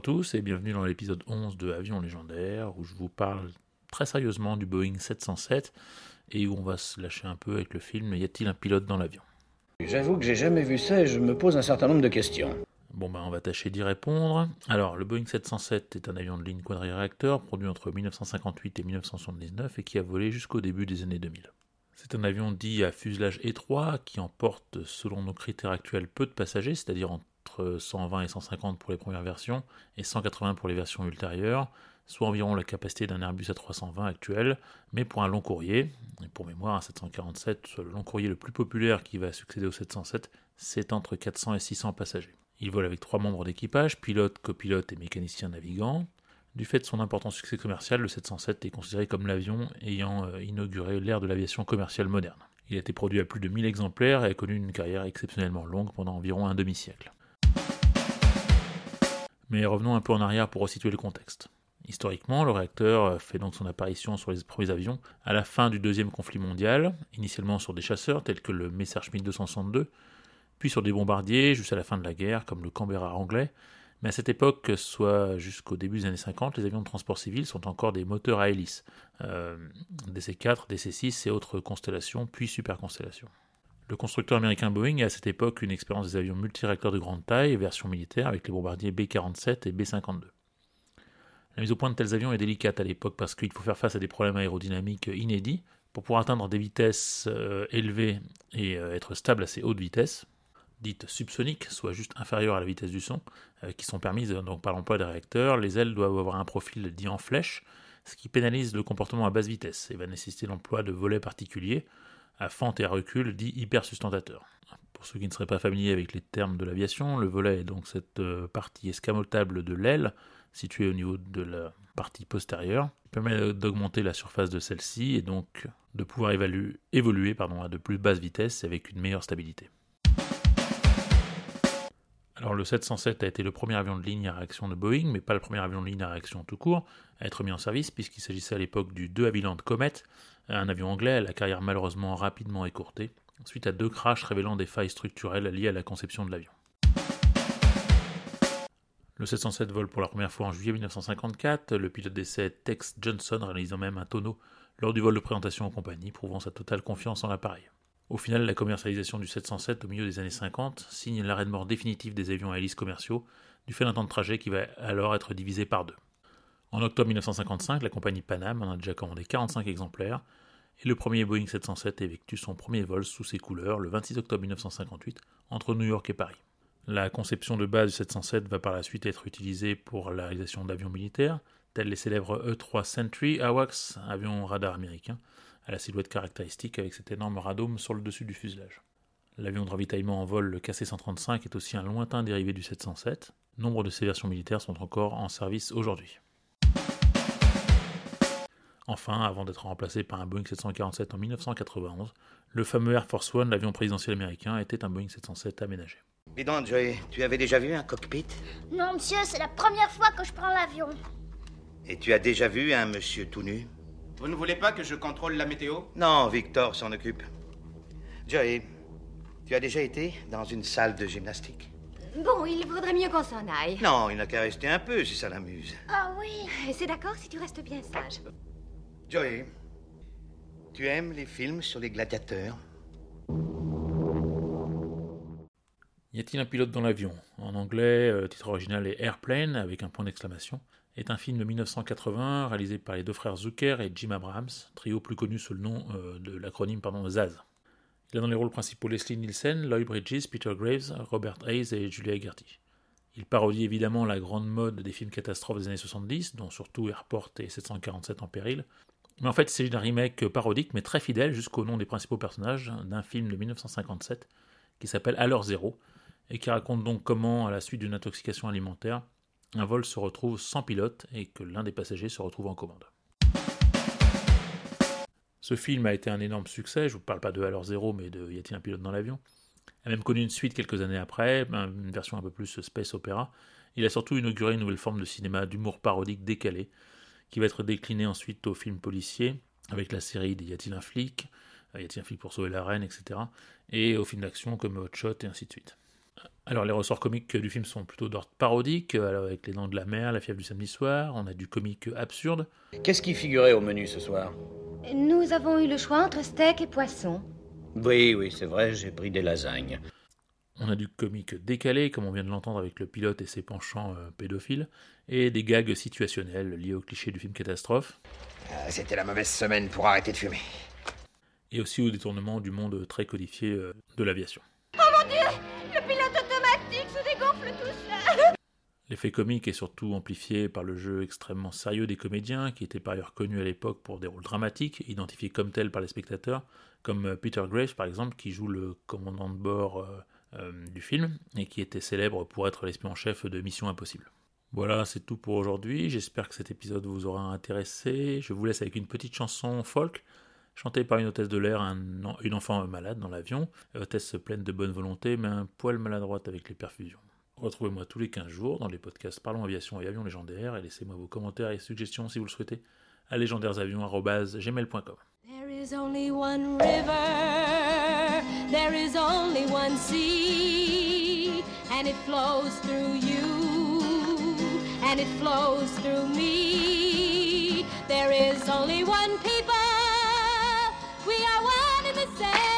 À tous et bienvenue dans l'épisode 11 de Avion légendaire où je vous parle très sérieusement du Boeing 707 et où on va se lâcher un peu avec le film Y a-t-il un pilote dans l'avion? J'avoue que j'ai jamais vu ça et je me pose un certain nombre de questions. Bon ben on va tâcher d'y répondre. Alors le Boeing 707 est un avion de ligne quadriréacteur produit entre 1958 et 1979 et qui a volé jusqu'au début des années 2000. C'est un avion dit à fuselage étroit qui emporte selon nos critères actuels peu de passagers, c'est-à-dire entre 120 et 150 pour les premières versions et 180 pour les versions ultérieures, soit environ la capacité d'un Airbus A320 actuel, mais pour un long courrier, et pour mémoire un 747, soit le long courrier le plus populaire qui va succéder au 707, c'est entre 400 et 600 passagers. Il vole avec trois membres d'équipage, pilote, copilote et mécanicien navigant. Du fait de son important succès commercial, le 707 est considéré comme l'avion ayant euh, inauguré l'ère de l'aviation commerciale moderne. Il a été produit à plus de 1000 exemplaires et a connu une carrière exceptionnellement longue pendant environ un demi-siècle. Mais revenons un peu en arrière pour resituer le contexte. Historiquement, le réacteur fait donc son apparition sur les premiers avions à la fin du deuxième conflit mondial, initialement sur des chasseurs tels que le Messerschmitt 262, puis sur des bombardiers jusqu'à la fin de la guerre comme le Canberra anglais, mais à cette époque, soit jusqu'au début des années 50, les avions de transport civil sont encore des moteurs à hélice, euh, DC-4, DC-6 et autres constellations, puis superconstellations. Le constructeur américain Boeing a à cette époque une expérience des avions multiréacteurs de grande taille, version militaire, avec les bombardiers B-47 et B-52. La mise au point de tels avions est délicate à l'époque parce qu'il faut faire face à des problèmes aérodynamiques inédits pour pouvoir atteindre des vitesses euh, élevées et euh, être stable à ces hautes vitesses, dites subsoniques, soit juste inférieures à la vitesse du son, euh, qui sont permises par l'emploi des réacteurs. Les ailes doivent avoir un profil dit en flèche, ce qui pénalise le comportement à basse vitesse et va nécessiter l'emploi de volets particuliers à fente et à recul dit hypersustentateurs. Pour ceux qui ne seraient pas familiers avec les termes de l'aviation, le volet est donc cette partie escamotable de l'aile située au niveau de la partie postérieure, qui permet d'augmenter la surface de celle-ci et donc de pouvoir évoluer à de plus basses vitesses avec une meilleure stabilité. Alors le 707 a été le premier avion de ligne à réaction de Boeing, mais pas le premier avion de ligne à réaction tout court, à être mis en service, puisqu'il s'agissait à l'époque du De Havilland Comet, un avion anglais la carrière malheureusement rapidement écourtée, suite à deux crashs révélant des failles structurelles liées à la conception de l'avion. Le 707 vole pour la première fois en juillet 1954, le pilote d'essai Tex Johnson réalisant même un tonneau lors du vol de présentation en compagnie, prouvant sa totale confiance en l'appareil. Au final, la commercialisation du 707 au milieu des années 50 signe l'arrêt de mort définitif des avions à hélice commerciaux, du fait d'un temps de trajet qui va alors être divisé par deux. En octobre 1955, la compagnie Panam en a déjà commandé 45 exemplaires, et le premier Boeing 707 effectue son premier vol sous ses couleurs le 26 octobre 1958 entre New York et Paris. La conception de base du 707 va par la suite être utilisée pour la réalisation d'avions militaires, tels les célèbres E-3 Sentry AWACS, avions radar américains, à la silhouette caractéristique avec cet énorme radome sur le dessus du fuselage. L'avion de ravitaillement en vol, le KC-135, est aussi un lointain dérivé du 707. Nombre de ces versions militaires sont encore en service aujourd'hui. Enfin, avant d'être remplacé par un Boeing 747 en 1991, le fameux Air Force One, l'avion présidentiel américain, était un Boeing 707 aménagé. Dis donc, Joey, tu avais déjà vu un cockpit? Non, monsieur, c'est la première fois que je prends l'avion. Et tu as déjà vu un monsieur tout nu? Vous ne voulez pas que je contrôle la météo? Non, Victor s'en occupe. Joey, tu as déjà été dans une salle de gymnastique? Bon, il vaudrait mieux qu'on s'en aille. Non, il n'a qu'à rester un peu si ça l'amuse. Ah oui. C'est d'accord si tu restes bien sage. Joey, tu aimes les films sur les gladiateurs? Y a-t-il un pilote dans l'avion? En anglais, le titre original est Airplane avec un point d'exclamation. Est un film de 1980 réalisé par les deux frères Zucker et Jim Abrahams, trio plus connu sous le nom euh, de l'acronyme ZAZ. Il a dans les rôles principaux Leslie Nielsen, Lloyd Bridges, Peter Graves, Robert Hayes et Julia Gertie. Il parodie évidemment la grande mode des films catastrophes des années 70, dont surtout Airport et 747 en péril. Mais en fait, s'agit d'un remake parodique, mais très fidèle jusqu'au nom des principaux personnages d'un film de 1957 qui s'appelle l'heure zéro, et qui raconte donc comment, à la suite d'une intoxication alimentaire, un vol se retrouve sans pilote et que l'un des passagers se retrouve en commande. Ce film a été un énorme succès, je ne vous parle pas de Alors Zéro, mais de Y a-t-il un pilote dans l'avion? A même connu une suite quelques années après, une version un peu plus space opéra. Il a surtout inauguré une nouvelle forme de cinéma d'humour parodique décalé, qui va être décliné ensuite au film policier, avec la série Y a-t-il un flic Y a-t-il un flic pour sauver la reine, etc. Et au film d'action comme Hot Shot et ainsi de suite. Alors les ressorts comiques du film sont plutôt d'ordre parodique, avec Les Dents de la Mer, La Fièvre du samedi soir, on a du comique absurde. Qu'est-ce qui figurait au menu ce soir? Nous avons eu le choix entre steak et poisson. Oui, oui, c'est vrai, j'ai pris des lasagnes. On a du comique décalé, comme on vient de l'entendre avec le pilote et ses penchants euh, pédophiles, et des gags situationnels liés au cliché du film catastrophe. Euh, C'était la mauvaise semaine pour arrêter de fumer. Et aussi au détournement du monde très codifié euh, de l'aviation. Oh mon dieu Le pilote automatique se dégonfle tout seul L'effet comique est surtout amplifié par le jeu extrêmement sérieux des comédiens, qui étaient par ailleurs connus à l'époque pour des rôles dramatiques, identifiés comme tels par les spectateurs, comme Peter Graves par exemple, qui joue le commandant de bord du film, et qui était célèbre pour être l'espion chef de Mission Impossible. Voilà, c'est tout pour aujourd'hui, j'espère que cet épisode vous aura intéressé, je vous laisse avec une petite chanson folk, chantée par une hôtesse de l'air, un, une enfant malade dans l'avion, hôtesse pleine de bonne volonté, mais un poil maladroite avec les perfusions. Retrouvez-moi tous les 15 jours dans les podcasts Parlons Aviation et Avions Légendaires et laissez-moi vos commentaires et suggestions si vous le souhaitez à légendairesavions.gmail.com. There is only one sea, and it flows through you, and it flows through me. There is only one people, we are one in the same.